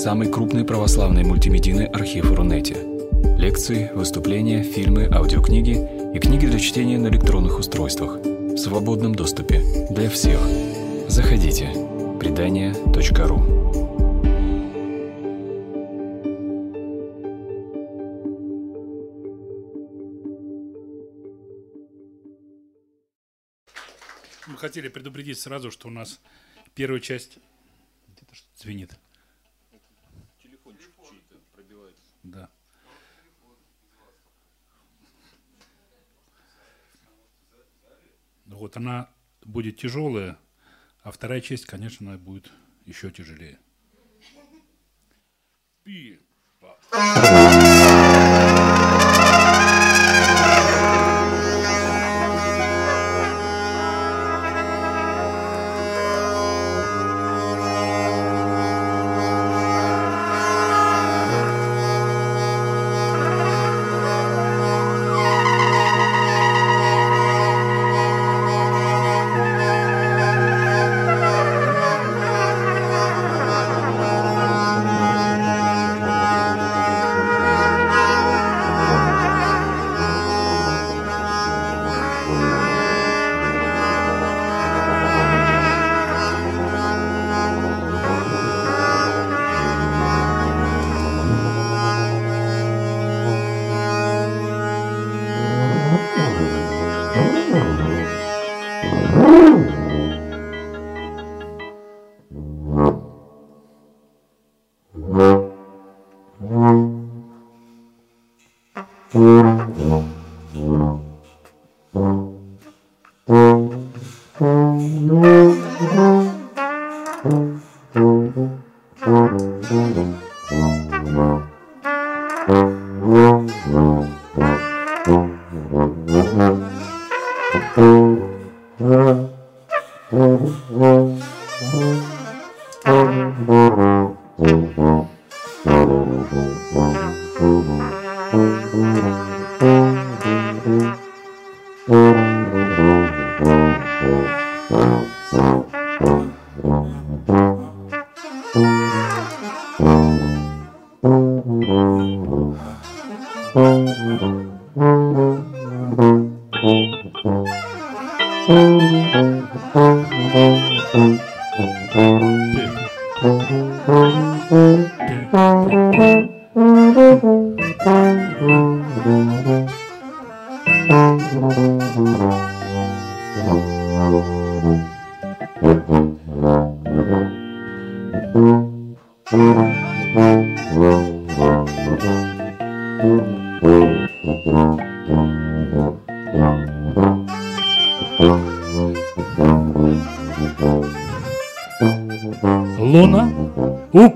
самый крупный православный мультимедийный архив Рунете. Лекции, выступления, фильмы, аудиокниги и книги для чтения на электронных устройствах в свободном доступе для всех. Заходите. Предания.ру хотели предупредить сразу, что у нас первая часть звенит. Да. Ну Вот она будет тяжелая, а вторая часть, конечно, она будет еще тяжелее. Пи.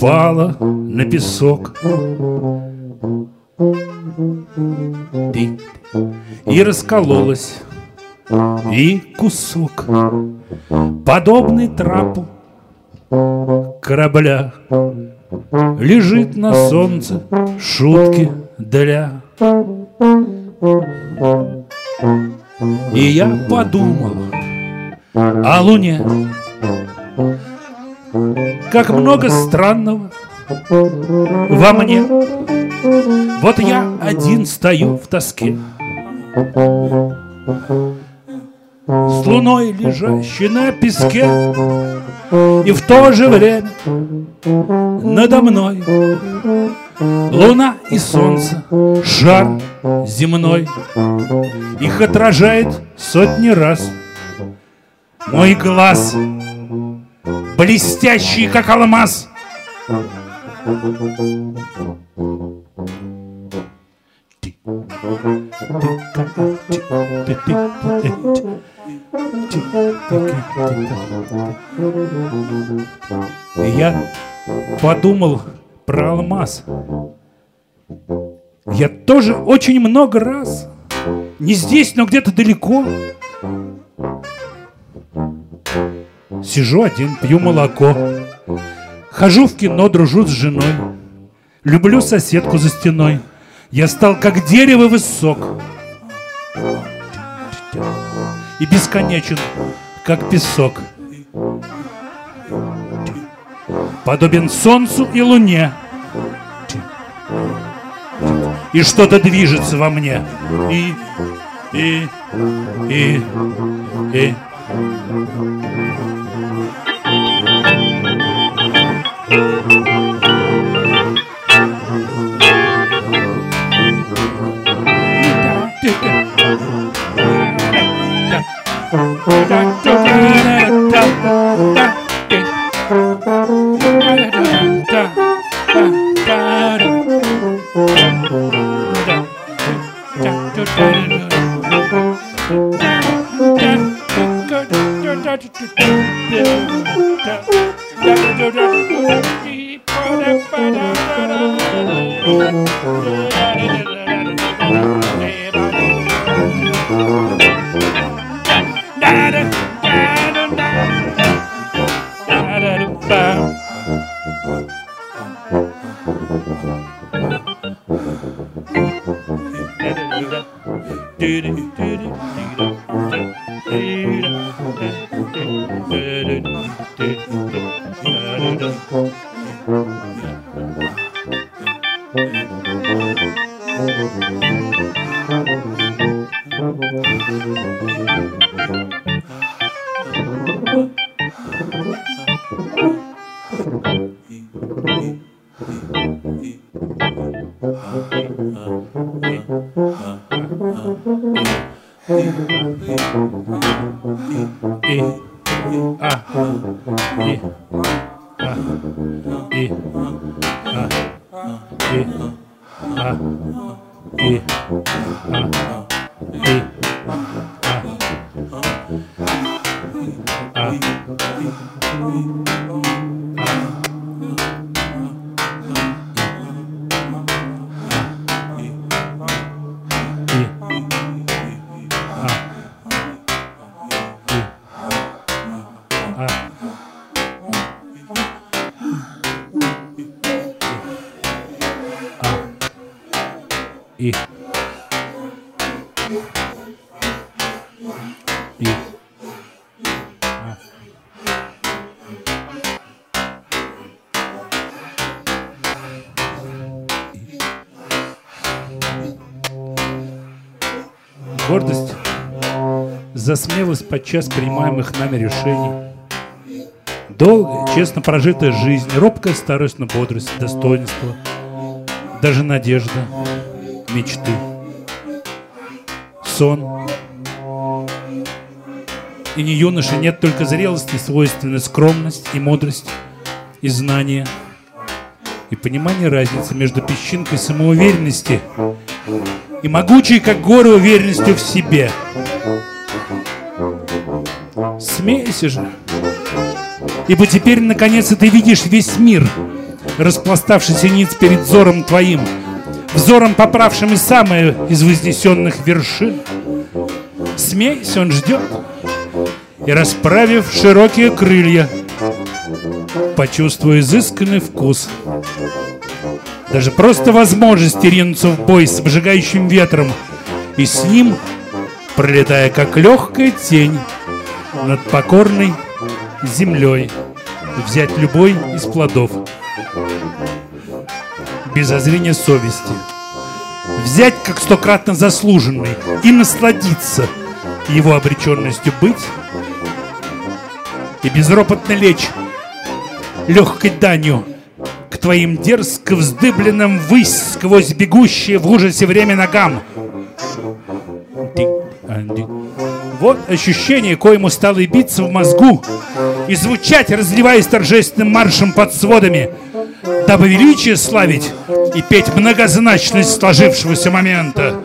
Упала на песок. И раскололась, и кусок, подобный трапу корабля, лежит на солнце шутки для. И я подумал о Луне, как много странного во мне. Вот я один стою в тоске. С луной, лежащей на песке, И в то же время надо мной Луна и солнце, шар земной Их отражает сотни раз Мой глаз, блестящий, как алмаз я подумал про алмаз. Я тоже очень много раз, не здесь, но где-то далеко, сижу один, пью молоко, хожу в кино, дружу с женой, люблю соседку за стеной. Я стал как дерево высок и бесконечен, как песок. подобен солнцу и луне. И что-то движется во мне. И, и, и, и. И и. Гордость за смелость подчас принимаемых нами решений. Долгая, честно прожитая жизнь, робкая старость, но бодрость, достоинство, даже надежда — мечты. Сон. И не юноше нет только зрелости, свойственны скромность и мудрость, и знание, и понимание разницы между песчинкой самоуверенности и могучей, как горы, уверенностью в себе. Смейся же, ибо теперь, наконец, ты видишь весь мир, распластавшийся ниц перед взором твоим — взором поправшим и самые из вознесенных вершин. Смейся, он ждет, и расправив широкие крылья, почувствуя изысканный вкус. Даже просто возможность ринуться в бой с обжигающим ветром, и с ним, пролетая как легкая тень над покорной землей, взять любой из плодов без озрения совести. Взять как стократно заслуженный и насладиться его обреченностью быть и безропотно лечь легкой данью к твоим дерзко вздыбленным высь сквозь бегущее в ужасе время ногам. Вот ощущение, коему стало биться в мозгу, и звучать, разливаясь торжественным маршем под сводами — дабы величие славить и петь многозначность сложившегося момента.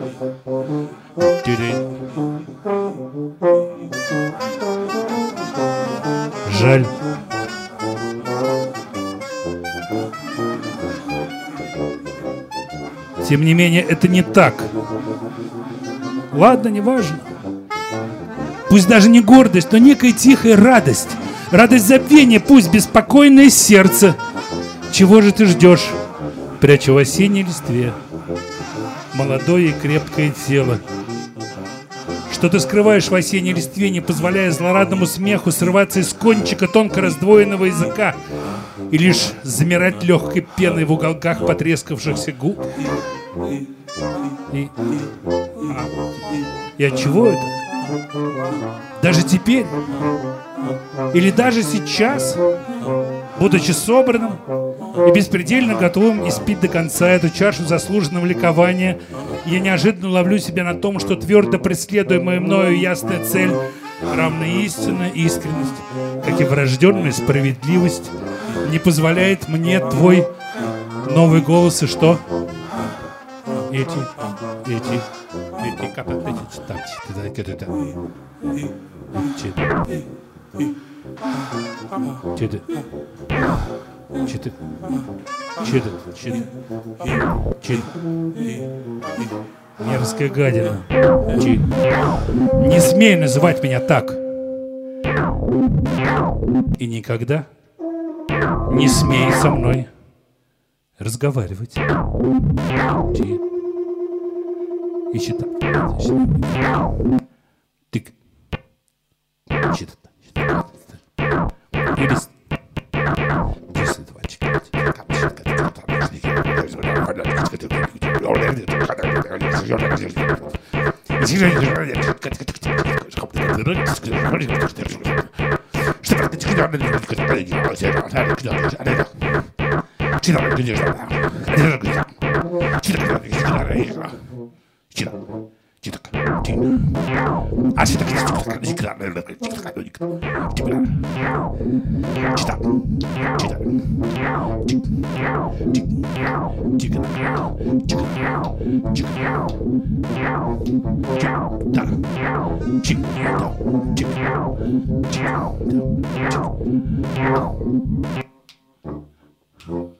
Жаль. Тем не менее, это не так. Ладно, неважно. Пусть даже не гордость, но некая тихая радость. Радость забвения, пусть беспокойное сердце — чего же ты ждешь? Прячу в осенней листве молодое и крепкое тело. Что ты скрываешь в осенней листве, не позволяя злорадному смеху срываться из кончика тонко раздвоенного языка? и лишь замирать легкой пеной в уголках потрескавшихся губ. И, а, и от чего это? Даже теперь? Или даже сейчас, будучи собранным и беспредельно готовым испить до конца эту чашу заслуженного ликования, я неожиданно ловлю себя на том, что твердо преследуемая мною ясная цель равна истинная искренность, как и врожденная справедливость, не позволяет мне твой новый голос и что? Эти, эти, эти, как эти, так, это, это, Че-то... Че-то... Че-то... Че-то... Че-то... Мерзкая гадина. Чи... Не смей называть меня так. И никогда не смей со мной разговаривать. Чи... И Jedes. Thank you. Well.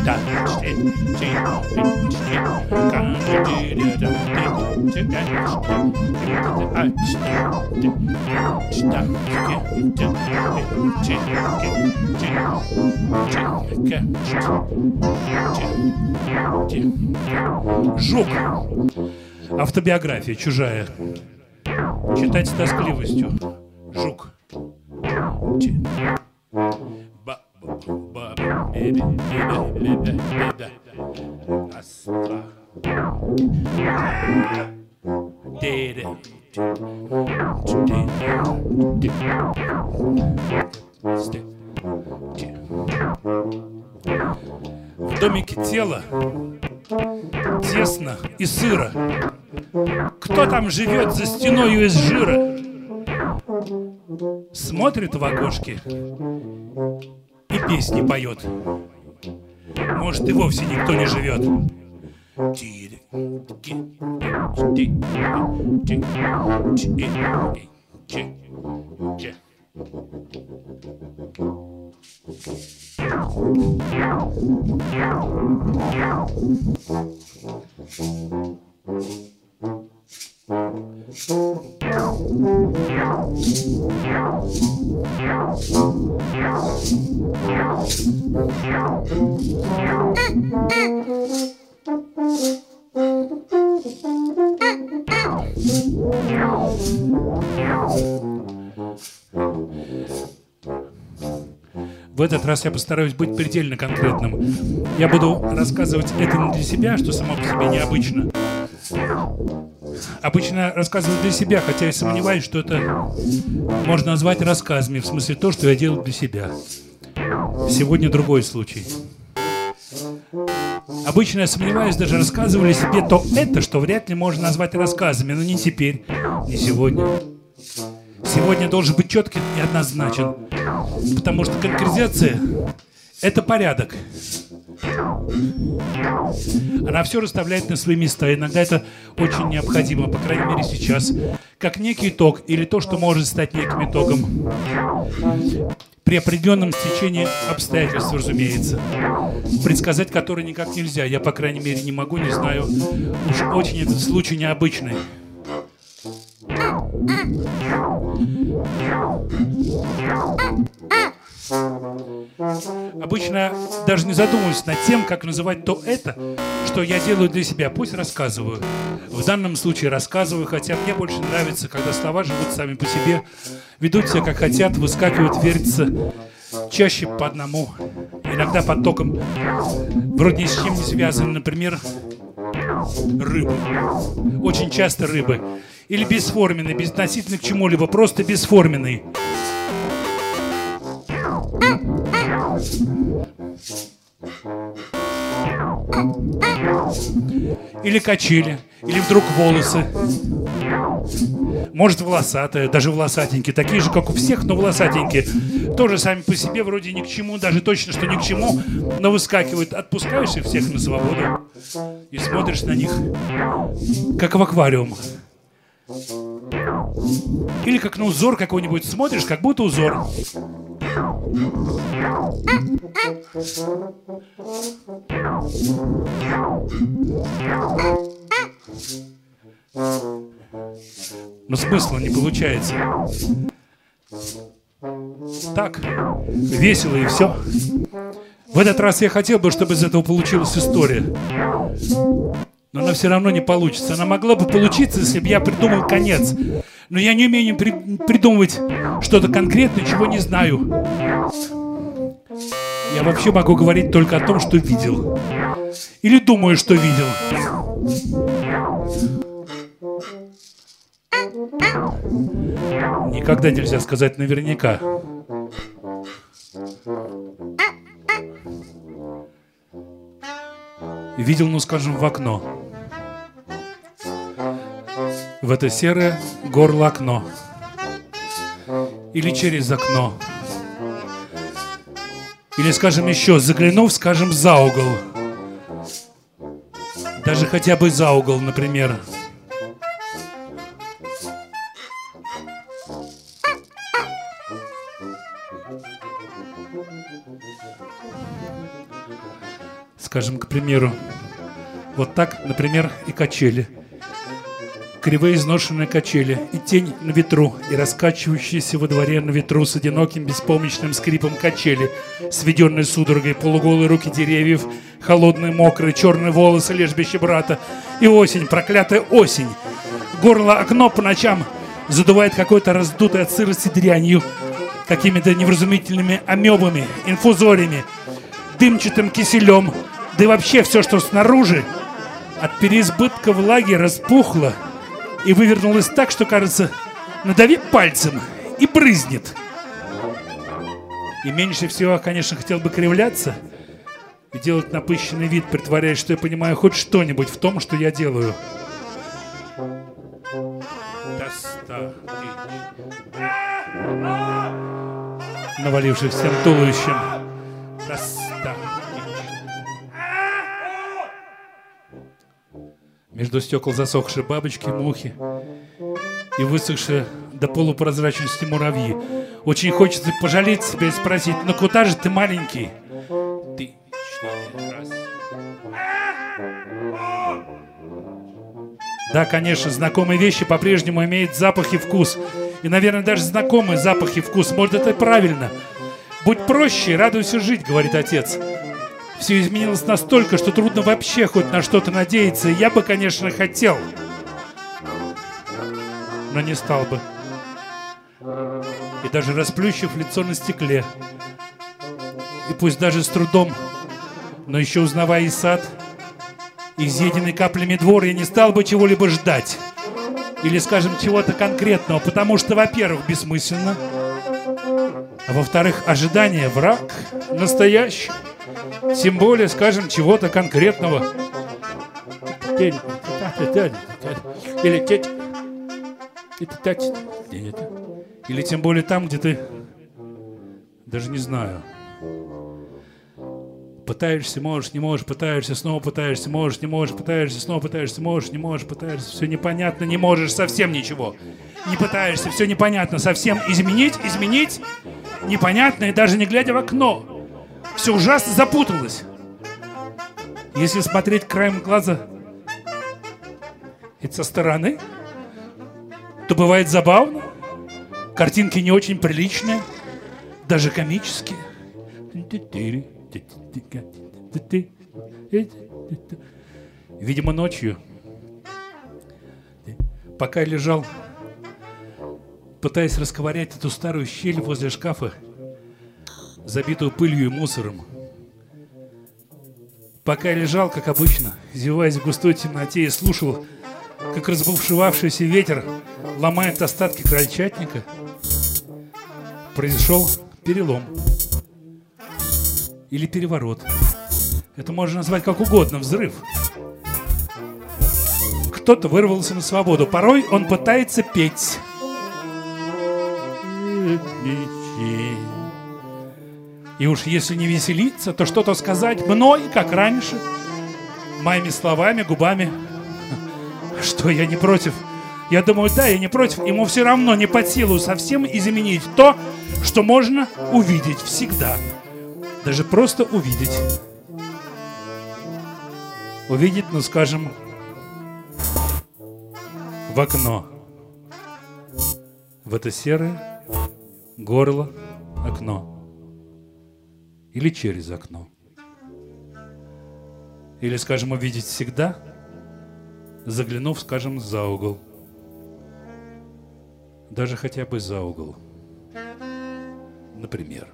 Жук. Автобиография чужая. Читать с тоскливостью. Жук. В домике тела тесно и сыро. Кто там живет за стеною из жира? Смотрит в окошки и песни поет. Может, и вовсе никто не живет. В этот раз я постараюсь быть предельно конкретным. Я буду рассказывать это не для себя, что само по себе необычно. Обычно рассказываю для себя, хотя я сомневаюсь, что это можно назвать рассказами, в смысле то, что я делаю для себя. Сегодня другой случай. Обычно я сомневаюсь, даже рассказывали себе то это, что вряд ли можно назвать рассказами, но не теперь, не сегодня. Сегодня должен быть четкий и однозначен, потому что конкретизация – это порядок. Она все расставляет на свои места. Иногда это очень необходимо, по крайней мере сейчас, как некий итог или то, что может стать неким итогом. При определенном стечении обстоятельств, разумеется. Предсказать которые никак нельзя. Я, по крайней мере, не могу, не знаю. Уж очень этот случай необычный. Обычно даже не задумываюсь над тем, как называть то это, что я делаю для себя. Пусть рассказываю. В данном случае рассказываю, хотя мне больше нравится, когда слова живут сами по себе, ведут себя как хотят, выскакивают, вертятся чаще по одному, иногда потоком, вроде ни с чем не связаны, например, рыбы. Очень часто рыбы. Или бесформенный, безотносительно к чему-либо, просто бесформенный. Или качели, или вдруг волосы. Может, волосатые, даже волосатенькие. Такие же, как у всех, но волосатенькие. Тоже сами по себе вроде ни к чему, даже точно, что ни к чему, но выскакивают. Отпускаешь их всех на свободу и смотришь на них, как в аквариум. Или как на узор какой-нибудь смотришь, как будто узор. Но смысла не получается. Так, весело и все. В этот раз я хотел бы, чтобы из этого получилась история. Но она все равно не получится. Она могла бы получиться, если бы я придумал конец. Но я не умею при придумывать что-то конкретное, чего не знаю. Я вообще могу говорить только о том, что видел. Или думаю, что видел. Никогда нельзя сказать наверняка. Видел, ну скажем, в окно. В это серое горло окно. Или через окно. Или, скажем, еще, заглянув, скажем, за угол. Даже хотя бы за угол, например. Скажем, к примеру, вот так, например, и качели – кривые изношенные качели, и тень на ветру, и раскачивающиеся во дворе на ветру с одиноким беспомощным скрипом качели, сведенные судорогой, полуголые руки деревьев, холодные, мокрые, черные волосы лежбище брата, и осень, проклятая осень. Горло окно по ночам задувает какой-то раздутой от сырости дрянью, какими-то невразумительными амебами, инфузориями, дымчатым киселем, да и вообще все, что снаружи, от переизбытка влаги распухло, и вывернулась так, что, кажется, надави пальцем и брызнет. И меньше всего, конечно, хотел бы кривляться и делать напыщенный вид, притворяясь, что я понимаю хоть что-нибудь в том, что я делаю. Навалившись всем туловищем. Между стекол засохшие бабочки, мухи и высохшие до полупрозрачности муравьи. Очень хочется пожалеть себя и спросить, ну куда же ты маленький? Ты раз. Да, конечно, знакомые вещи по-прежнему имеют запах и вкус. И, наверное, даже знакомый запах и вкус. Может, это правильно. Будь проще, радуйся жить, говорит отец. Все изменилось настолько, что трудно вообще хоть на что-то надеяться. Я бы, конечно, хотел. Но не стал бы. И даже расплющив лицо на стекле. И пусть даже с трудом, но еще узнавая и сад, и изъеденный каплями двор, я не стал бы чего-либо ждать. Или, скажем, чего-то конкретного, потому что, во-первых, бессмысленно, а во-вторых, ожидание враг настоящий. Тем более, скажем, чего-то конкретного. Или или тем более там, где ты даже не знаю. Пытаешься, можешь, не можешь, пытаешься, снова пытаешься, можешь, не можешь, пытаешься, снова пытаешься, можешь, не можешь, пытаешься, все непонятно, не можешь совсем ничего. Не пытаешься, все непонятно, совсем изменить, изменить непонятно и даже не глядя в окно. Все ужасно запуталось. Если смотреть краем глаза и со стороны, то бывает забавно. Картинки не очень приличные, даже комические. Видимо, ночью, пока я лежал, пытаясь расковырять эту старую щель возле шкафа, забитую пылью и мусором, пока я лежал, как обычно, зеваясь в густой темноте и слушал, как разбушевавшийся ветер ломает остатки крольчатника, произошел перелом или переворот. Это можно назвать как угодно, взрыв. Кто-то вырвался на свободу. Порой он пытается петь. И уж если не веселиться, то что-то сказать мной, как раньше, моими словами, губами. Что я не против. Я думаю, да, я не против. Ему все равно не под силу совсем изменить то, что можно увидеть всегда. Даже просто увидеть. Увидеть, ну скажем, в окно. В это серое горло окно. Или через окно. Или, скажем, увидеть всегда, заглянув, скажем, за угол. Даже хотя бы за угол. Например.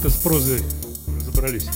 Как-то с прозой разобрались.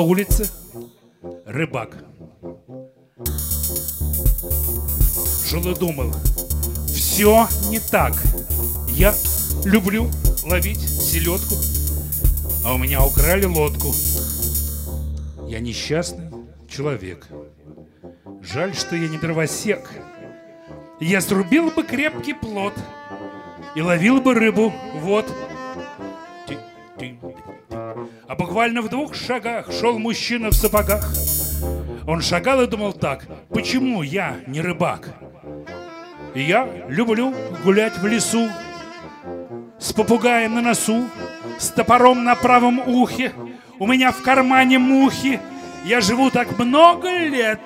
Улице рыбак. Шел и думал, все не так. Я люблю ловить селедку, а у меня украли лодку. Я несчастный человек. Жаль, что я не дровосек. Я срубил бы крепкий плод и ловил бы рыбу. Вот. Буквально в двух шагах шел мужчина в сапогах. Он шагал и думал так, почему я не рыбак? Я люблю гулять в лесу с попугаем на носу, с топором на правом ухе, у меня в кармане мухи, я живу так много лет.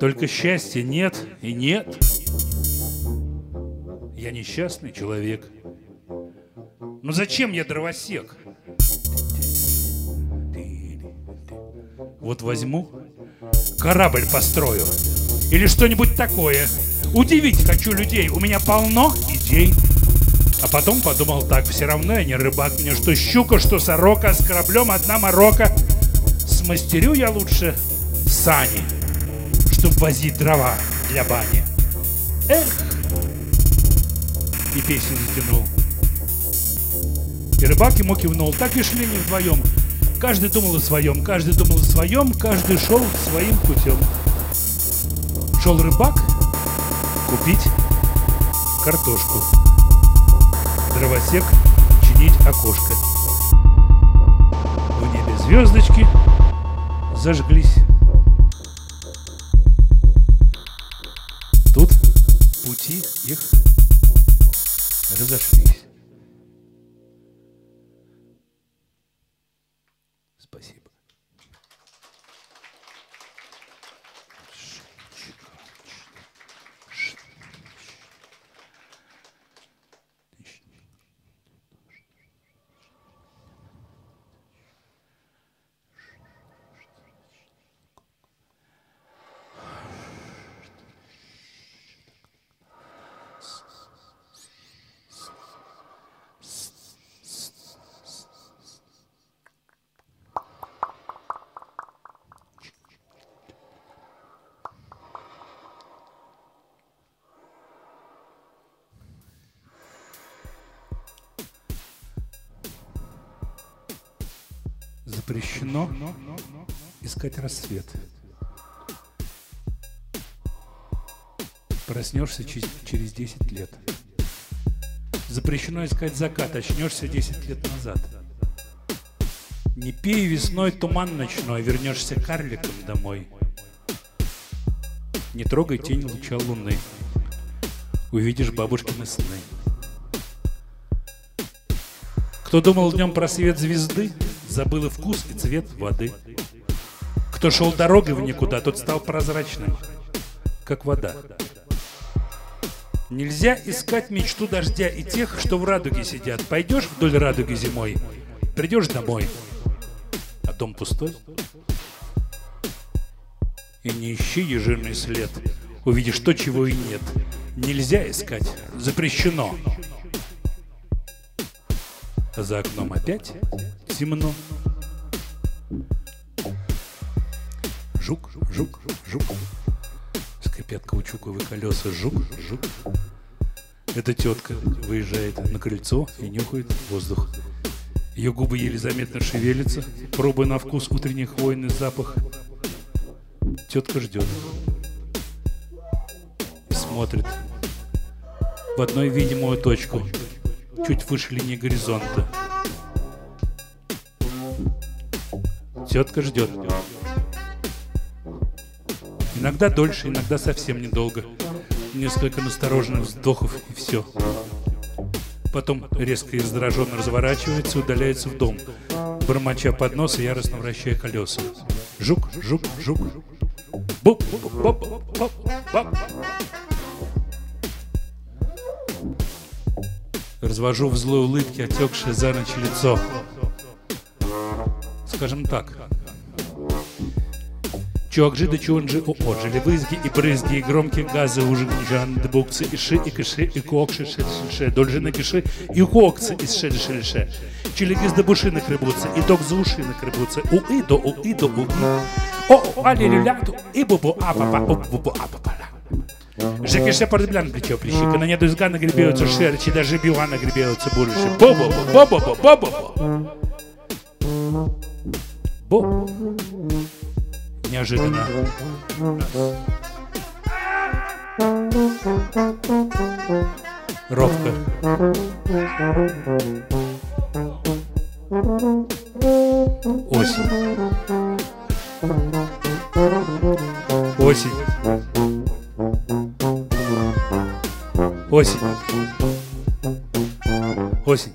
Только счастья нет и нет. Я несчастный человек. Но зачем я дровосек? Вот возьму, корабль построю или что-нибудь такое. Удивить хочу людей, у меня полно идей. А потом подумал так, все равно я не рыбак, мне что щука, что сорока, с кораблем одна морока. Смастерю я лучше сани, чтоб возить дрова для бани. Эх! И песню затянул. И рыбак ему кивнул. Так и шли не вдвоем. Каждый думал о своем, каждый думал о своем, каждый шел своим путем. Шел рыбак купить картошку. Дровосек чинить окошко. В небе звездочки зажглись. Тут пути их разошлись. Искать рассвет. Проснешься че- через 10 лет. Запрещено искать закат, очнешься 10 лет назад. Не пей весной туман ночной, вернешься карликом домой. Не трогай тень луча луны, увидишь бабушкины сны. Кто думал днем про свет звезды, забыл и вкус, и цвет воды. Кто шел дорогой в никуда, тот стал прозрачным, как вода. Нельзя искать мечту дождя и тех, что в радуге сидят. Пойдешь вдоль радуги зимой, придешь домой, а дом пустой. И не ищи ежирный след, увидишь то, чего и нет. Нельзя искать, запрещено. За окном опять темно. Жук, жук, жук. Скрипят каучуковые колеса. Жук, жук. Эта тетка выезжает на крыльцо и нюхает воздух. Ее губы еле заметно шевелятся, пробуя на вкус утренний хвойный запах. Тетка ждет. Смотрит в одной видимую точку, чуть выше линии горизонта. Тетка ждет. Иногда дольше, иногда совсем недолго. Несколько настороженных вздохов и все. Потом резко и раздраженно разворачивается и удаляется в дом, бормоча под нос и яростно вращая колеса. Жук, жук, жук. Буп, буп, буп, буп, буп. Развожу в злой улыбке отекшее за ночь лицо. Скажем так. Чуакжи да чуанжи оожили вызги и брызги, и громкие газы уже жан да букцы, и ши, и киши, и кокши, ши, ши, ши, дольжи киши, и кокцы, и ши, ши, ши. Чилигиз да буши накребутся, и док за уши накребутся, у и до у и до у и. О, о, али люляту, и бубу апапа, у бубу апапала. Жекеше подблян плечо плещика, на неду изгана гребеются шерчи, даже биуана гребеются бурыши. Бо-бо-бо, бо-бо-бо, бо-бо-бо. Бо. Неожиданно. Ровка. Осень. Осень. Осень. Осень.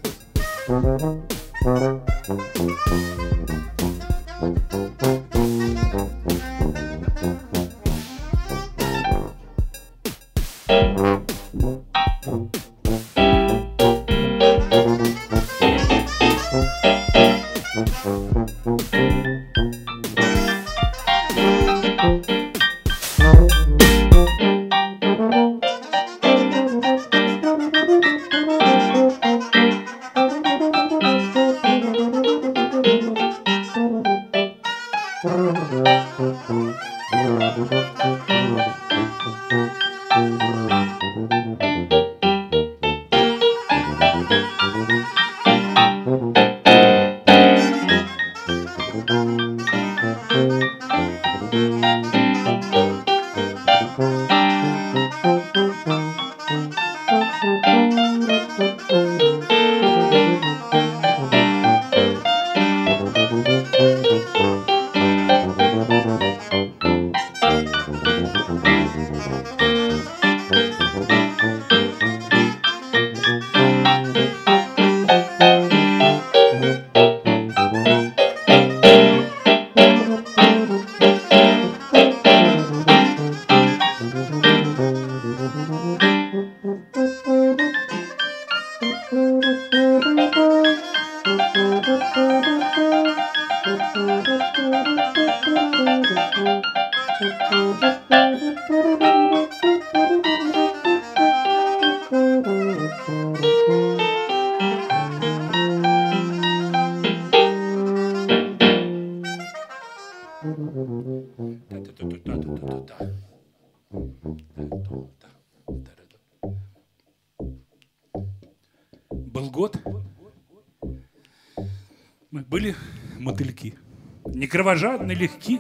Не кровожадны, легки.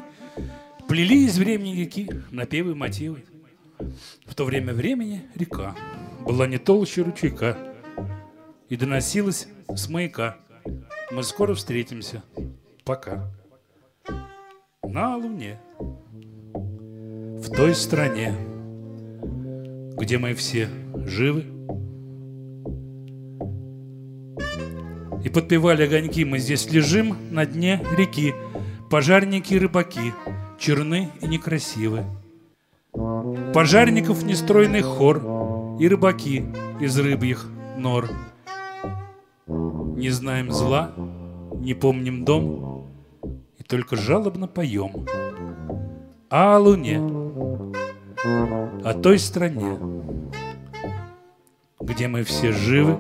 Плели из времени реки напевы мотивы. В то время времени река была не толще ручейка и доносилась с маяка. Мы скоро встретимся. Пока. На Луне. В той стране, где мы все живы. И подпевали огоньки, мы здесь лежим на дне реки. Пожарники и рыбаки, черны и некрасивы. Пожарников нестройный хор и рыбаки из рыбьих нор. Не знаем зла, не помним дом и только жалобно поем. О луне, о той стране, где мы все живы.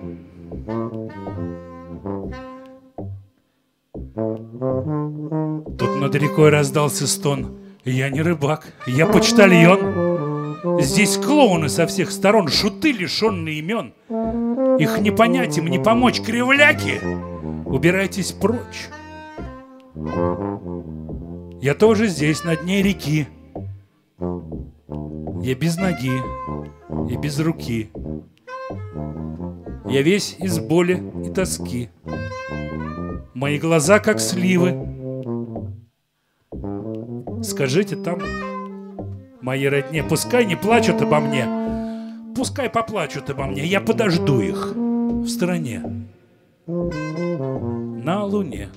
Рекой раздался стон. Я не рыбак, я почтальон. Здесь клоуны со всех сторон, шуты, лишенные имен. Их не понять им, не помочь, кривляки. Убирайтесь прочь. Я тоже здесь, на дне реки. Я без ноги и без руки. Я весь из боли и тоски. Мои глаза как сливы. Скажите там, мои родне, пускай не плачут обо мне. Пускай поплачут обо мне, я подожду их в стороне. На луне.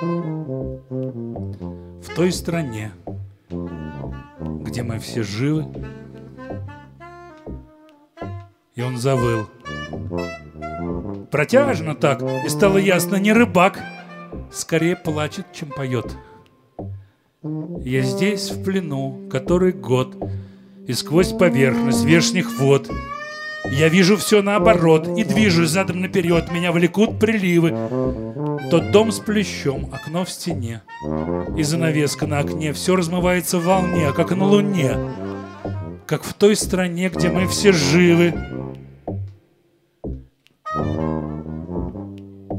В той стране, где мы все живы. И он завыл. Протяжно так, и стало ясно, не рыбак. Скорее плачет, чем поет. Я здесь в плену, который год, И сквозь поверхность верхних вод. Я вижу все наоборот И движусь задом наперед Меня влекут приливы. Тот дом с плещом, окно в стене. И занавеска на окне. Все размывается в волне, как на луне. Как в той стране, где мы все живы.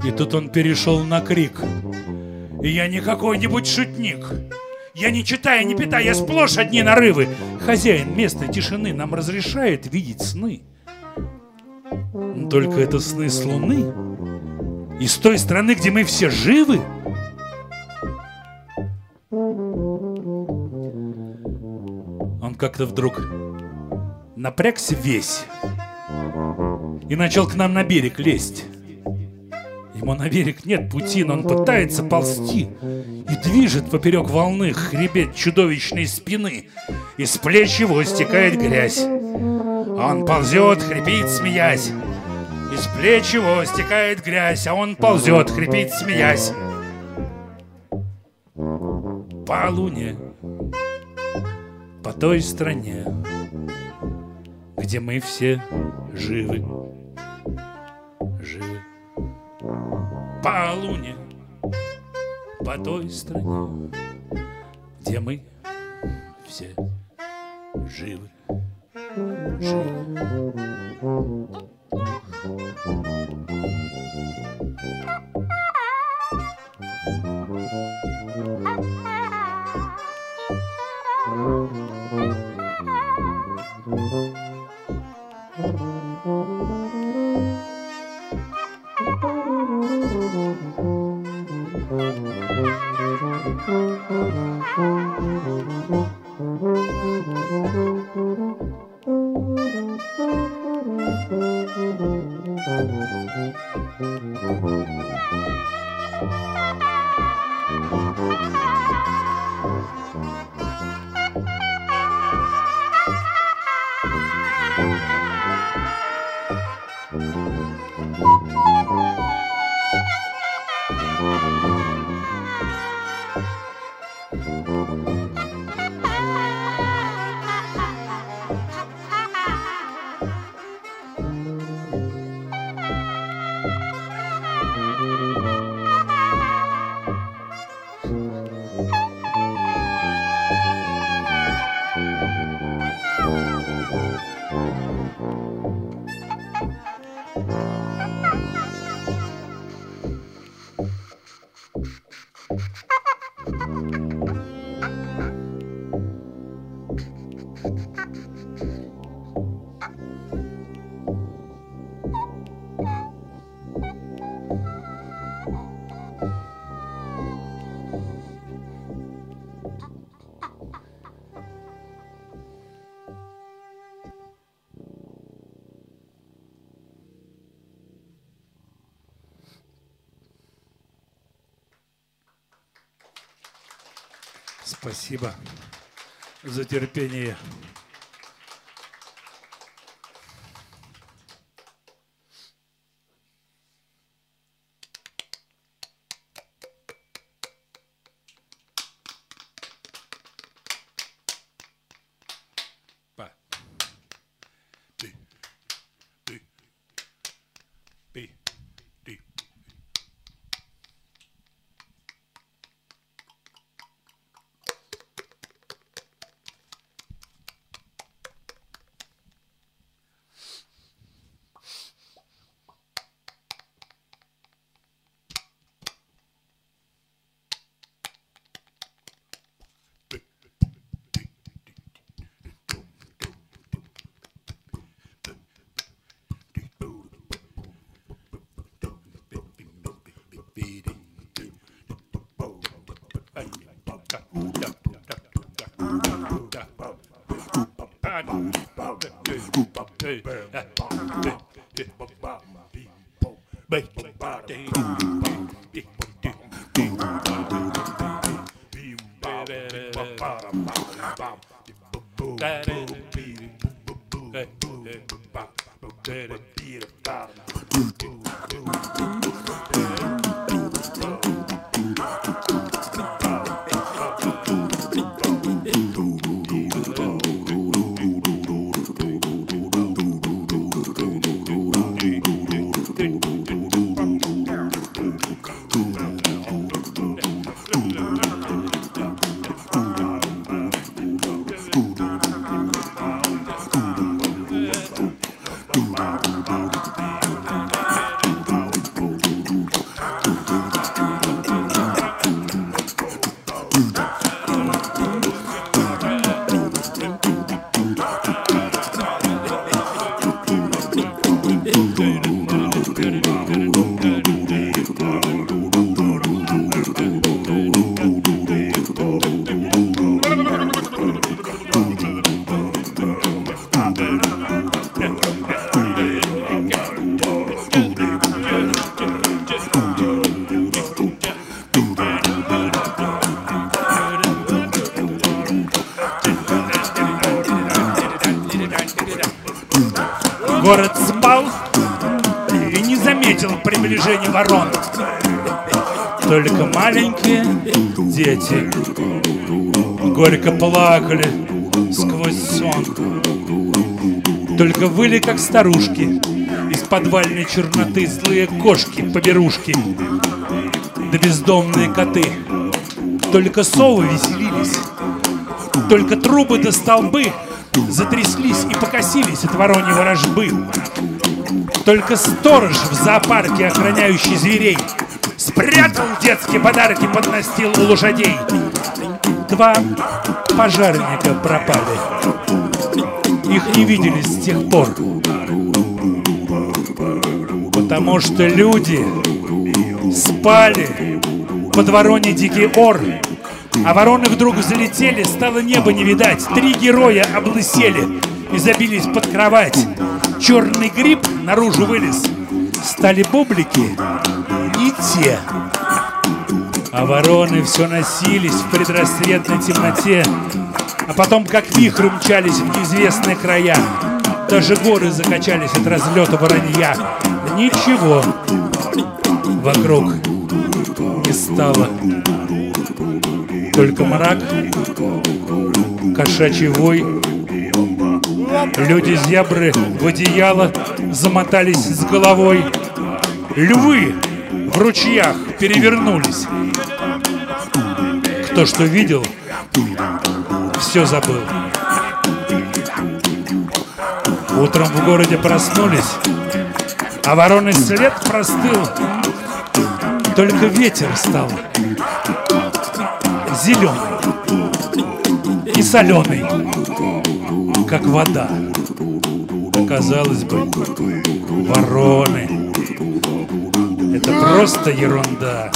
И тут он перешел на крик. И я не какой-нибудь шутник. Я не читаю, не питаю, я сплошь одни нарывы. Хозяин местной тишины нам разрешает видеть сны. Только это сны с луны. И с той страны, где мы все живы. Он как-то вдруг напрягся весь и начал к нам на берег лезть. Ему на берег нет пути, но он пытается ползти и движет поперек волны хребет чудовищной спины. Из плеч его стекает грязь. Он ползет, хрипит, смеясь. Из плеч его стекает грязь, а он ползет, хрипит, смеясь. По луне, по той стране, где мы все живы. Живы по луне, по той стране, где мы все живы, живы. Спасибо за терпение. Только маленькие дети горько плакали сквозь сон. Только выли, как старушки, из подвальной черноты злые кошки-поберушки, да бездомные коты. Только совы веселились, только трубы да столбы затряслись и покосились от вороньего рожбы. Только сторож в зоопарке, охраняющий зверей, спрятал детские подарки под настил у лошадей. Два пожарника пропали. Их не видели с тех пор. Потому что люди спали под вороне дикий ор. А вороны вдруг взлетели, стало небо не видать. Три героя облысели и забились под кровать. Черный гриб наружу вылез. Стали бублики не те. А вороны все носились в предрассветной темноте, а потом как вихрь умчались в неизвестные края. Даже горы закачались от разлета воронья. Ничего вокруг не стало. Только мрак, кошачий вой, люди-зебры в одеяло замотались с головой. Львы в ручьях перевернулись. Кто что видел, все забыл. Утром в городе проснулись, а вороны след простыл. Только ветер стал зеленый и соленый, как вода. Казалось бы, вороны. Это просто ерунда.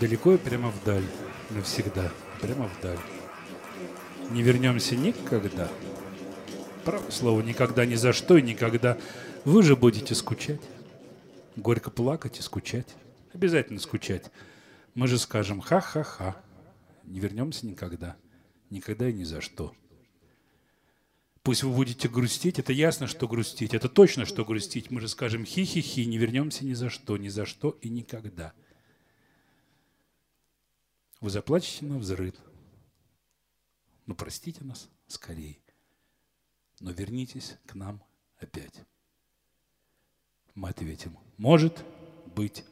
Далеко и прямо вдаль. Навсегда. Прямо вдаль. Не вернемся никогда. Право слово, никогда, ни за что и никогда. Вы же будете скучать. Горько плакать и скучать. Обязательно скучать. Мы же скажем ха-ха-ха. Не вернемся никогда. Никогда и ни за что. Пусть вы будете грустить, это ясно, что грустить, это точно, что грустить. Мы же скажем хи-хи-хи, не вернемся ни за что, ни за что и никогда. Вы заплачете на взрыв. Ну, простите нас скорее. Но вернитесь к нам опять. Мы ответим, может быть,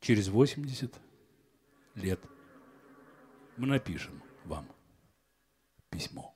через 80 лет мы напишем вам письмо.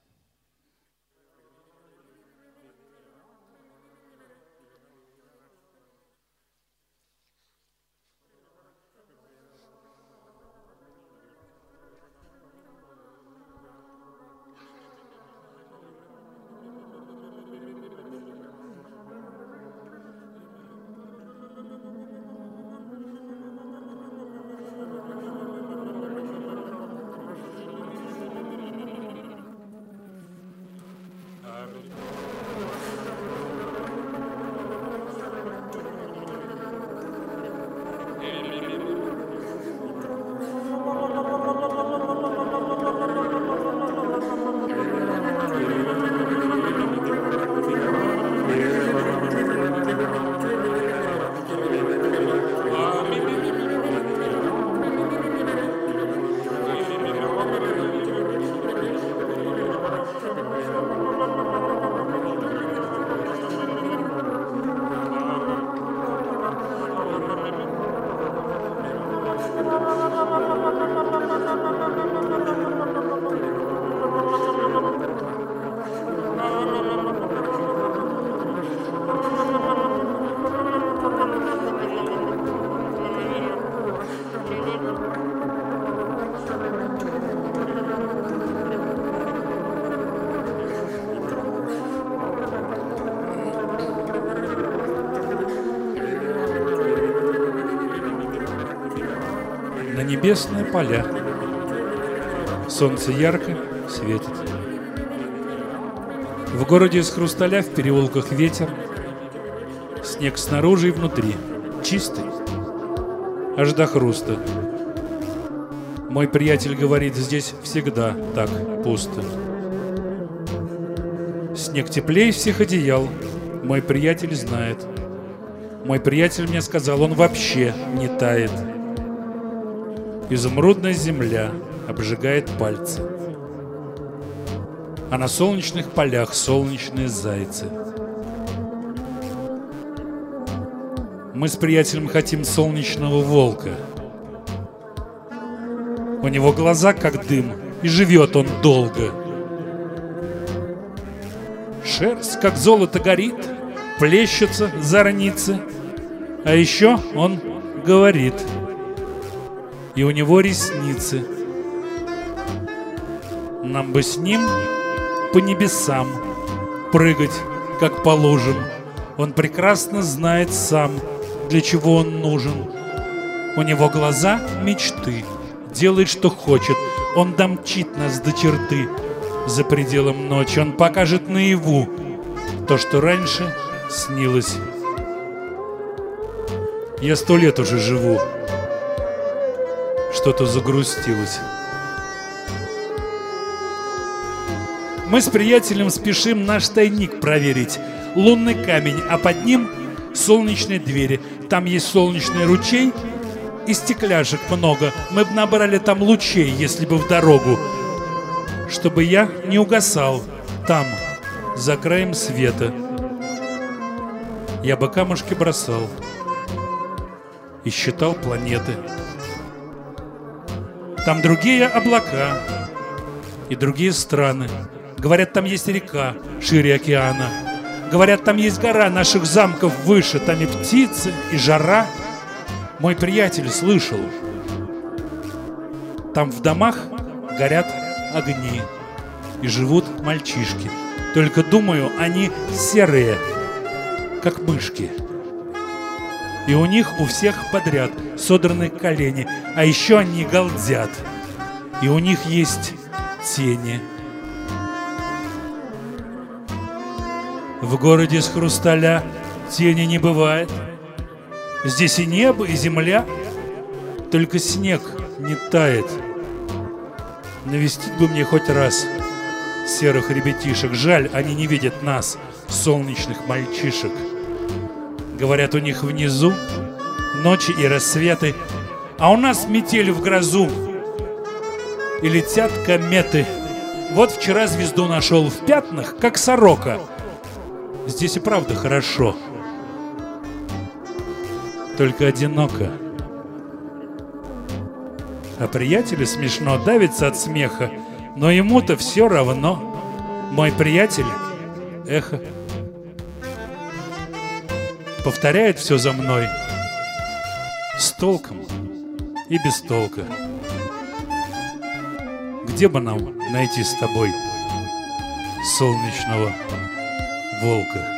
Небесные поля. Солнце ярко светит. В городе из хрусталя, в переулках ветер. Снег снаружи и внутри. Чистый. Аж до хруста. Мой приятель говорит, здесь всегда так пусто. Снег теплее всех одеял. Мой приятель знает. Мой приятель мне сказал, он вообще не тает. Изумрудная земля обжигает пальцы. А на солнечных полях солнечные зайцы. Мы с приятелем хотим солнечного волка. У него глаза как дым, и живет он долго. Шерсть, как золото, горит, плещутся зорницы. А еще он говорит, и у него ресницы. Нам бы с ним по небесам прыгать, как положим. Он прекрасно знает сам, для чего он нужен. У него глаза мечты, делает, что хочет. Он домчит нас до черты. За пределом ночи он покажет наяву то, что раньше снилось. Я сто лет уже живу. Что-то загрустилось. Мы с приятелем спешим наш тайник проверить. Лунный камень, а под ним солнечные двери. Там есть солнечный ручей и стекляшек много. Мы бы набрали там лучей, если бы в дорогу. Чтобы я не угасал там, за краем света. Я бы камушки бросал и считал планеты. Там другие облака и другие страны. Говорят, там есть река шире океана. Говорят, там есть гора наших замков выше. Там и птицы, и жара. Мой приятель слышал. Там в домах горят огни. И живут мальчишки. Только думаю, они серые, как мышки. И у них у всех подряд содраны колени, а еще они галдят. И у них есть тени. В городе с хрусталя тени не бывает. Здесь и небо, и земля, только снег не тает. Навестить бы мне хоть раз серых ребятишек. Жаль, они не видят нас, солнечных мальчишек. Говорят, у них внизу ночи и рассветы, а у нас метель в грозу. И летят кометы. Вот вчера звезду нашел в пятнах, как сорока — Здесь и правда хорошо. Только одиноко. А приятелю смешно, давится от смеха, но ему-то все равно. Мой приятель — эхо. Повторяет все за мной. С толком и без толка. Где бы нам найти с тобой солнечного волка.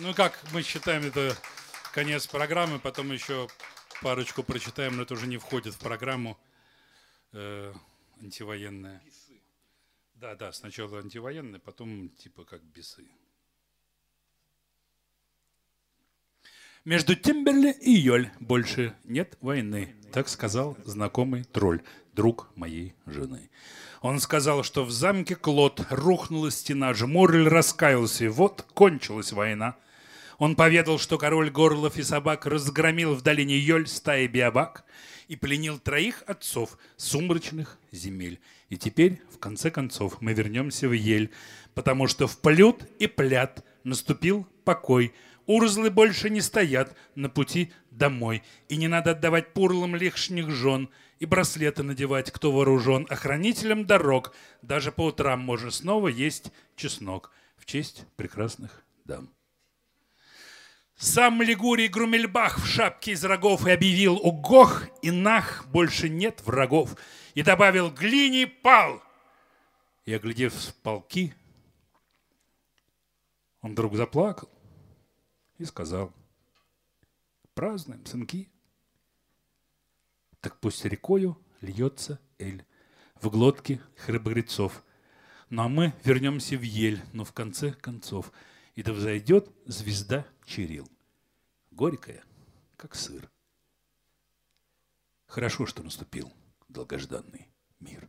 Ну как мы считаем, это конец программы, потом еще парочку прочитаем, но это уже не входит в программу э, антивоенная. Да, да, сначала антивоенная, потом типа как бесы. Между Тимберли и Йоль больше нет войны, так сказал знакомый тролль, друг моей жены. Он сказал, что в замке Клод рухнула стена, Жмурль раскаялся, и вот кончилась война. Он поведал, что король горлов и собак разгромил в долине Йоль стаи биобак и пленил троих отцов сумрачных земель. И теперь, в конце концов, мы вернемся в Ель, потому что в плют и плят наступил покой – Урзлы больше не стоят на пути домой, и не надо отдавать пурлам лишних жен и браслеты надевать, кто вооружен. Охранителям дорог даже по утрам можно снова есть чеснок в честь прекрасных дам. Сам Лигурий Грумельбах в шапке из рогов и объявил «Угох и нах больше нет врагов» и добавил «Глини пал!» И, оглядев полки, он вдруг заплакал и сказал, празднуем, сынки. Так пусть рекою льется эль в глотке храбрецов. Ну а мы вернемся в ель, но в конце концов. И да взойдет звезда Чирил. Горькая, как сыр. Хорошо, что наступил долгожданный мир.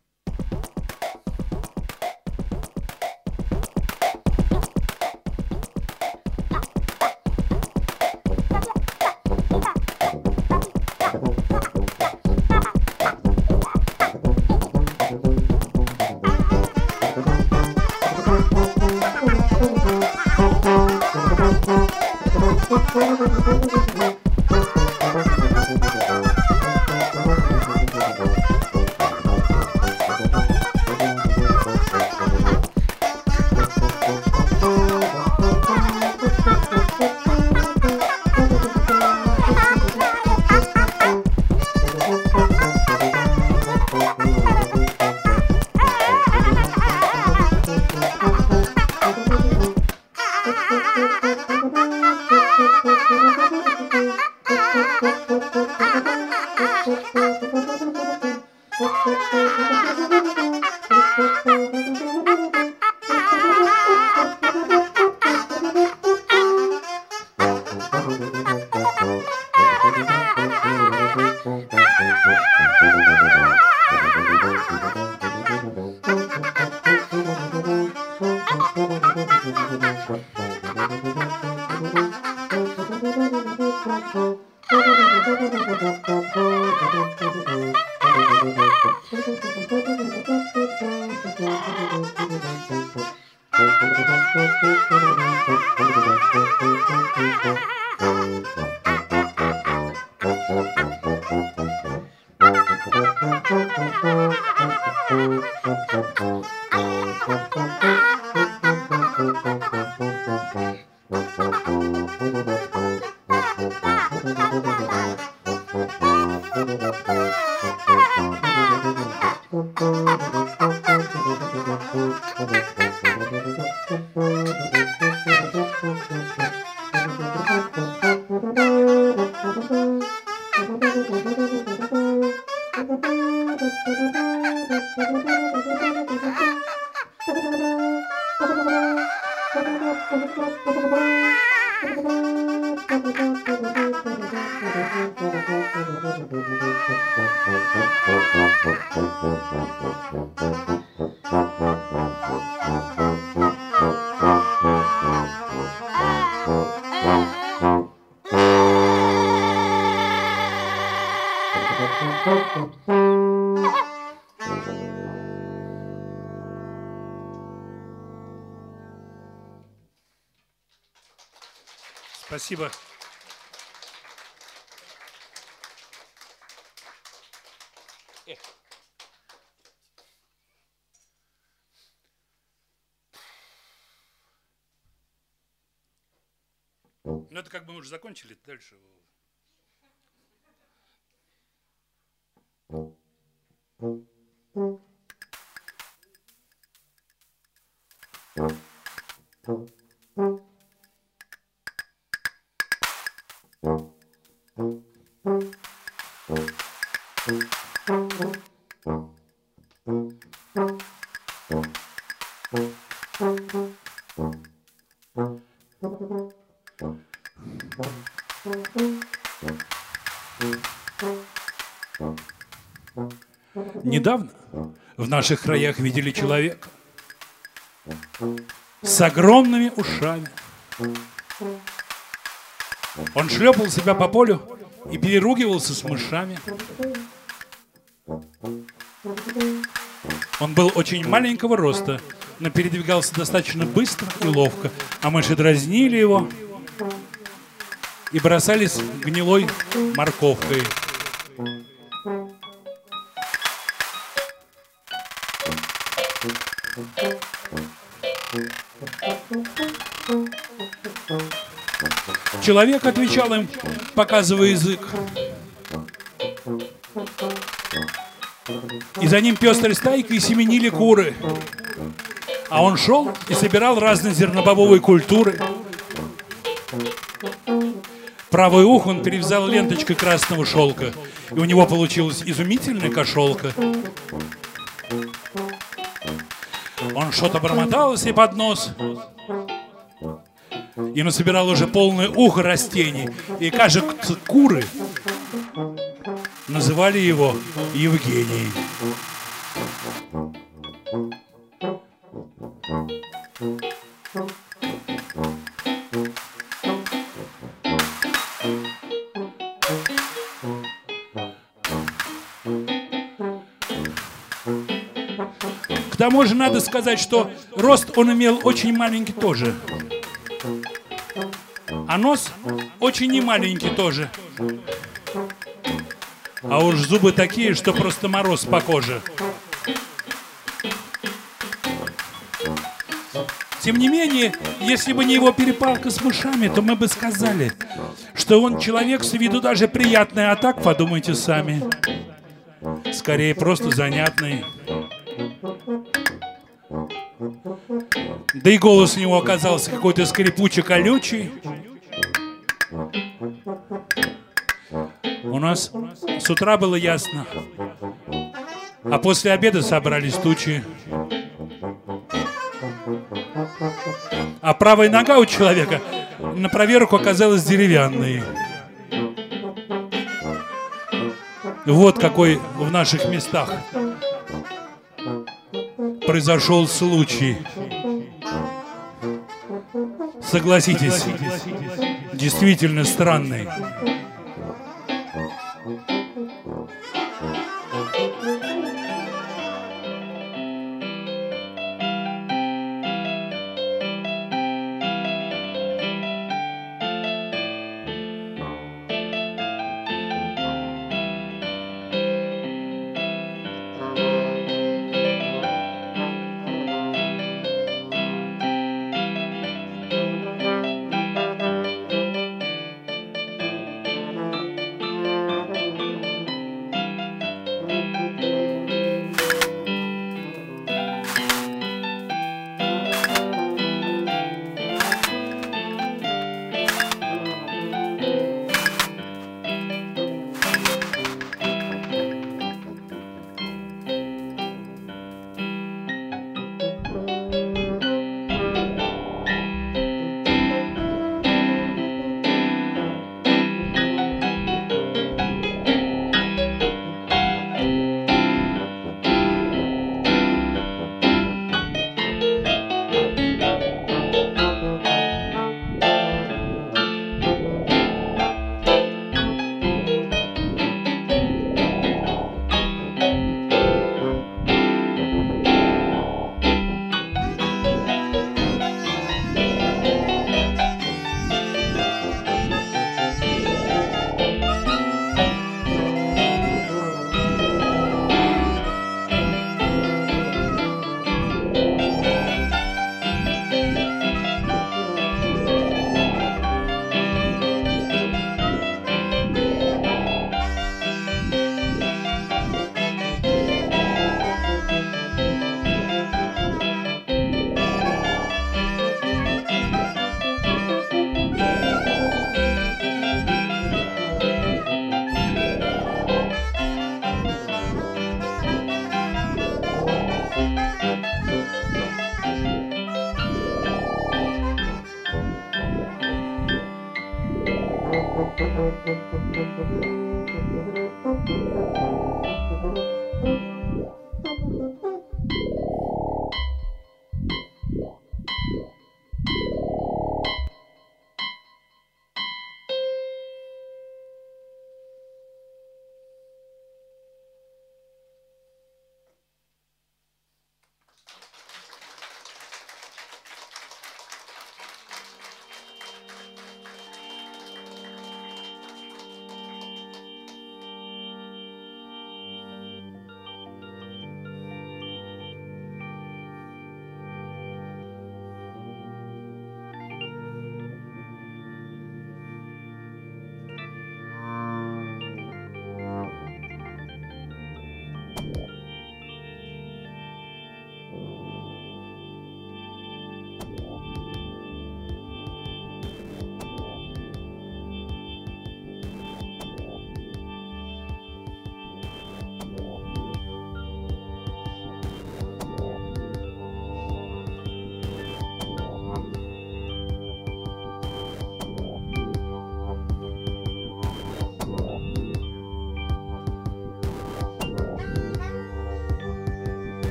Спасибо. Ну, это как бы мы уже закончили, дальше. В наших краях видели человека с огромными ушами. Он шлепал себя по полю и переругивался с мышами. Он был очень маленького роста, но передвигался достаточно быстро и ловко, а мыши дразнили его и бросались гнилой морковкой. Человек отвечал им, показывая язык. И за ним пестрой стайкой семенили куры. А он шел и собирал разные зернобобовые культуры. Правое ухо он перевязал ленточкой красного шелка. И у него получилась изумительная кошелка. Он что-то бормотал себе под нос. И насобирал уже полное ухо растений. И, кажется, куры называли его Евгений. Тому же надо сказать, что рост он имел очень маленький тоже. А нос очень немаленький тоже. А уж зубы такие, что просто мороз по коже. Тем не менее, если бы не его перепалка с мышами, то мы бы сказали, что он человек с виду даже приятный, а так подумайте сами. Скорее, просто занятный. Да и голос у него оказался какой-то скрипучий-колючий. У нас с утра было ясно, а после обеда собрались тучи. А правая нога у человека на проверку оказалась деревянной. Вот какой в наших местах произошел случай. Согласитесь, действительно странный.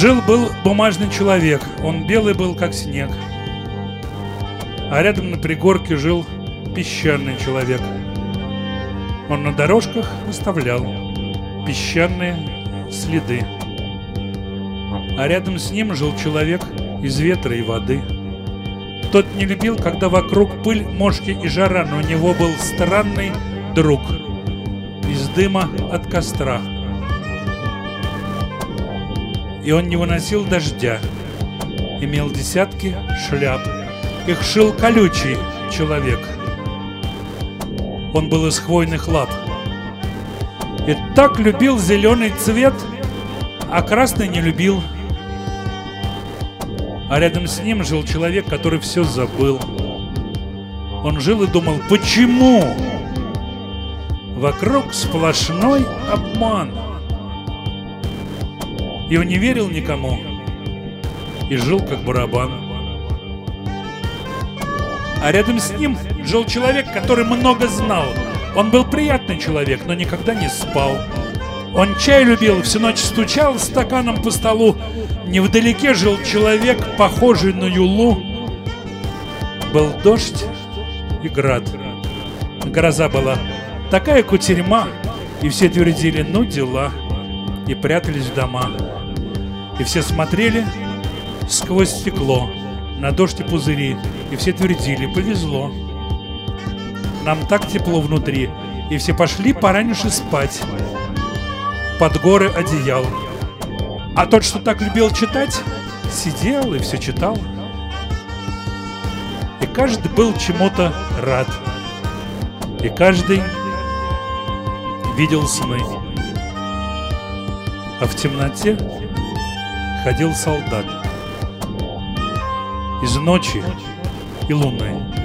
Жил-был бумажный человек, он белый был, как снег. А рядом на пригорке жил песчаный человек. Он на дорожках оставлял песчаные следы. А рядом с ним жил человек из ветра и воды. Тот не любил, когда вокруг пыль, мошки и жара, но у него был странный друг из дыма от костра. И он не выносил дождя, имел десятки шляп. Их шил колючий человек. Он был из хвойных лап. И так любил зеленый цвет, а красный не любил – а рядом с ним жил человек, который все забыл. Он жил и думал, почему? Вокруг сплошной обман. И он не верил никому. И жил как барабан. А рядом с ним жил человек, который много знал. Он был приятный человек, но никогда не спал. Он чай любил, всю ночь стучал стаканом по столу. Невдалеке жил человек, похожий на Юлу. Был дождь и град. Гроза была такая кутерьма, и все твердили «ну дела», и прятались в дома. И все смотрели сквозь стекло на дождь и пузыри, и все твердили «повезло». Нам так тепло внутри, и все пошли пораньше спать под горы одеял. А тот, что так любил читать, сидел и все читал. И каждый был чему-то рад. И каждый видел сны. А в темноте ходил солдат. Из ночи и луны.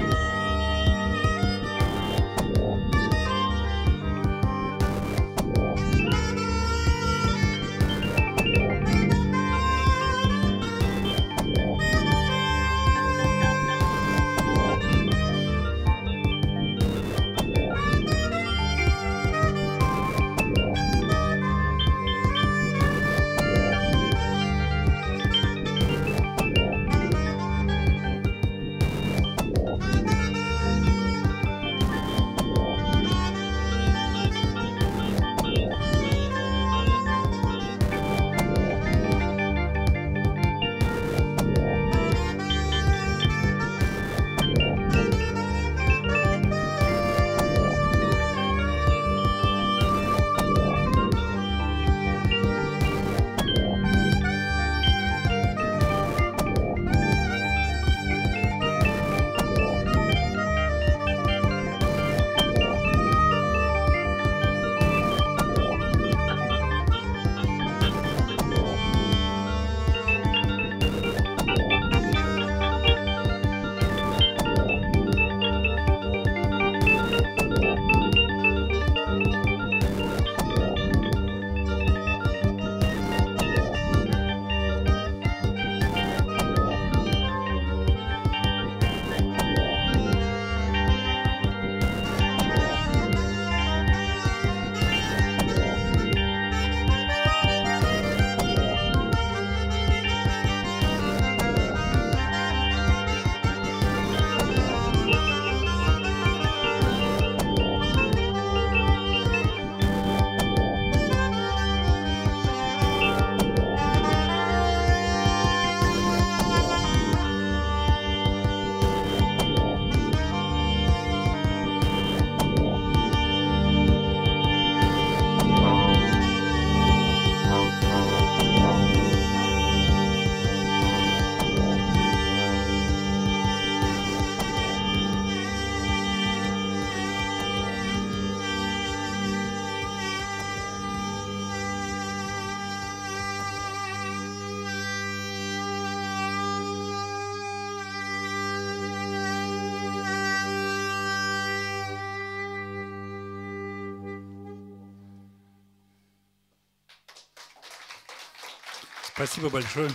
Спасибо большое.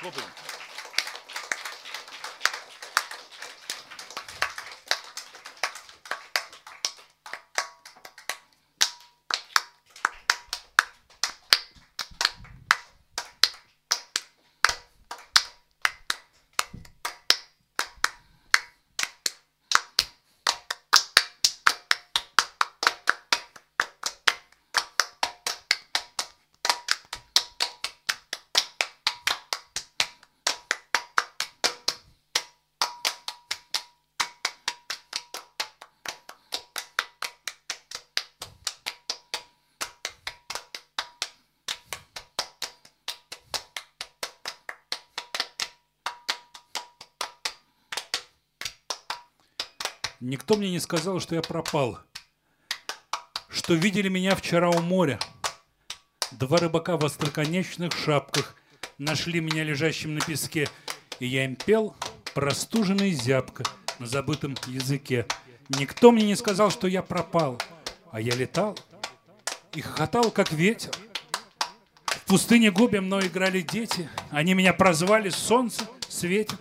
Хлопаем. Никто мне не сказал, что я пропал. Что видели меня вчера у моря. Два рыбака в остроконечных шапках нашли меня лежащим на песке, и я им пел простуженный зябко на забытом языке. Никто мне не сказал, что я пропал, а я летал и хохотал, как ветер. В пустыне Губе мной играли дети, они меня прозвали «Солнце светит».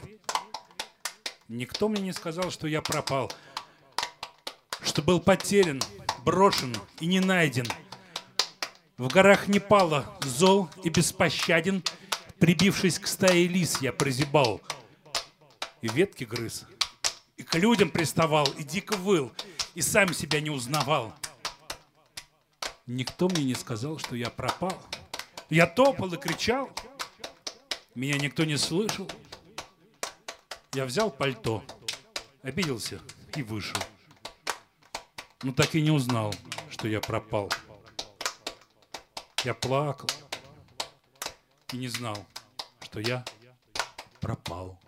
Никто мне не сказал, что я пропал — что был потерян, брошен и не найден. В горах Непала зол и беспощаден, прибившись к стае лис, я прозябал. И ветки грыз, и к людям приставал, и дико выл, и сам себя не узнавал. Никто мне не сказал, что я пропал. Я топал и кричал. Меня никто не слышал. Я взял пальто, обиделся и вышел. Ну так и не узнал, что я пропал. Я плакал и не знал, что я пропал.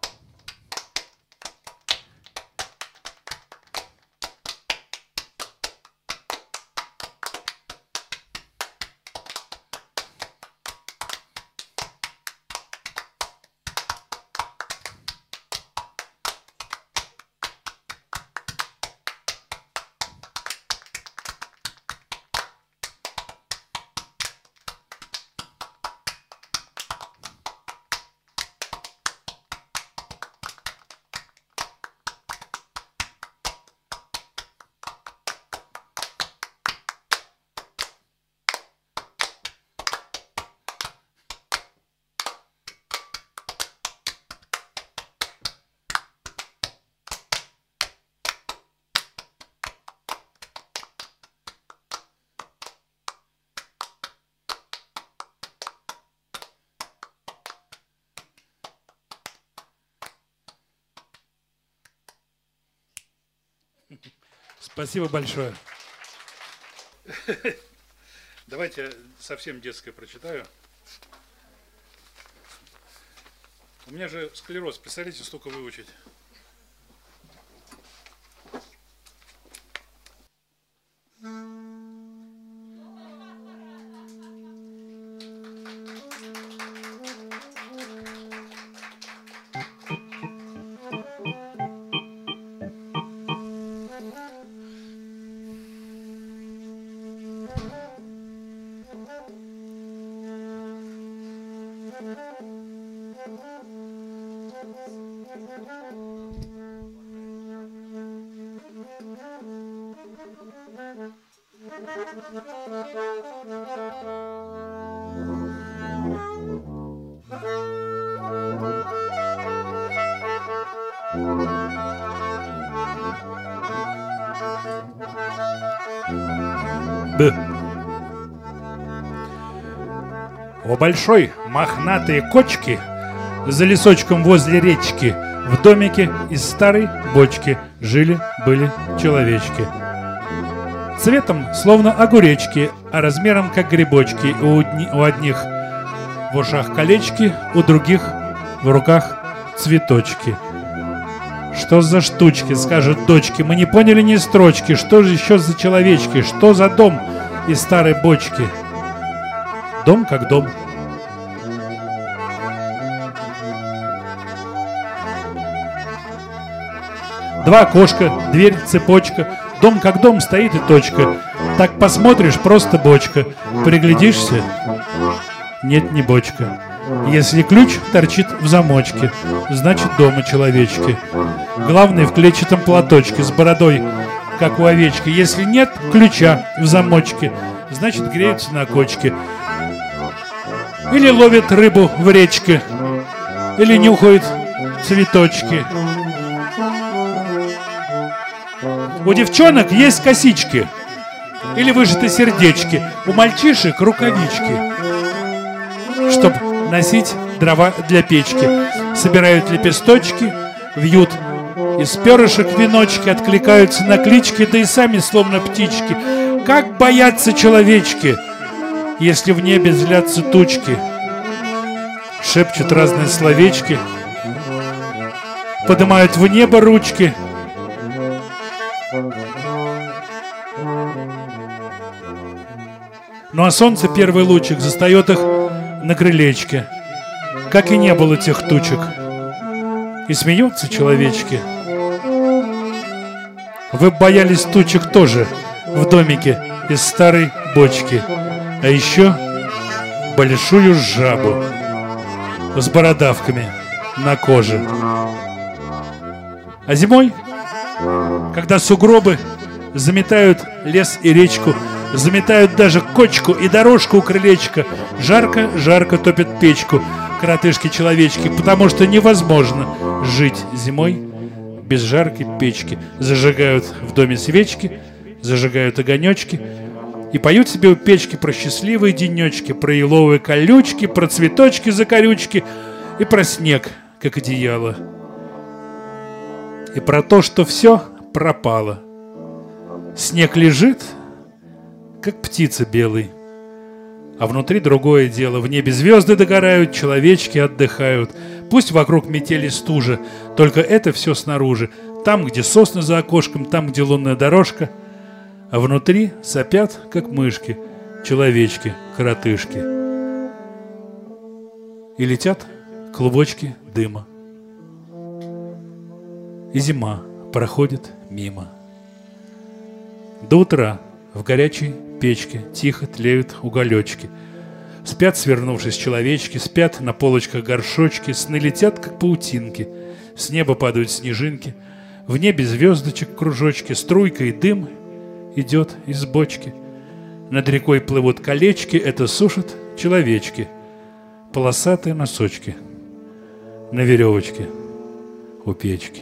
Спасибо большое. Давайте совсем детское прочитаю. У меня же склероз, представляете, столько выучить. У большой мохнатые кочки за лесочком возле речки в домике из старой бочки жили-были человечки. Цветом словно огуречки, а размером как грибочки. У, у одних в ушах колечки, у других в руках цветочки. Что за штучки, скажут дочки, мы не поняли ни строчки, что же еще за человечки, что за дом из старой бочки? Дом как дом. Два окошка, дверь, цепочка, дом как дом стоит и точка. Так посмотришь, просто бочка. Приглядишься, нет, не бочка. Если ключ торчит в замочке, значит дома человечки. Главное в клетчатом платочке с бородой, как у овечки. Если нет ключа в замочке, значит греются на кочке. Или ловят рыбу в речке, или нюхают цветочки. У девчонок есть косички или выжаты сердечки, у мальчишек рукавички, чтоб носить дрова для печки. Собирают лепесточки, вьют из перышек веночки, откликаются на клички, да и сами словно птички. Как боятся человечки, если в небе злятся тучки. Шепчут разные словечки, поднимают в небо ручки – Ну а солнце первый лучик застает их на крылечке, как и не было тех тучек. И смеются человечки. Вы боялись тучек тоже в домике из старой бочки. А еще большую жабу с бородавками на коже. А зимой, когда сугробы заметают лес и речку, заметают даже кочку и дорожку у крылечка, жарко-жарко топят печку коротышки-человечки, потому что невозможно жить зимой без жаркой печки. Зажигают в доме свечки, зажигают огонечки и поют себе у печки про счастливые денечки, про еловые колючки, про цветочки-закорючки и про снег, как одеяло и про то, что все пропало. Снег лежит, как птица белый, а внутри другое дело. В небе звезды догорают, человечки отдыхают. Пусть вокруг метели стужа, только это все снаружи. Там, где сосны за окошком, там, где лунная дорожка. А внутри сопят, как мышки, человечки, коротышки. И летят клубочки дыма и зима проходит мимо. До утра в горячей печке тихо тлеют уголечки. Спят, свернувшись человечки, спят на полочках горшочки, сны летят, как паутинки. С неба падают снежинки, в небе звездочек кружочки, струйка и дым идет из бочки. Над рекой плывут колечки, это сушат человечки, полосатые носочки на веревочке у печки.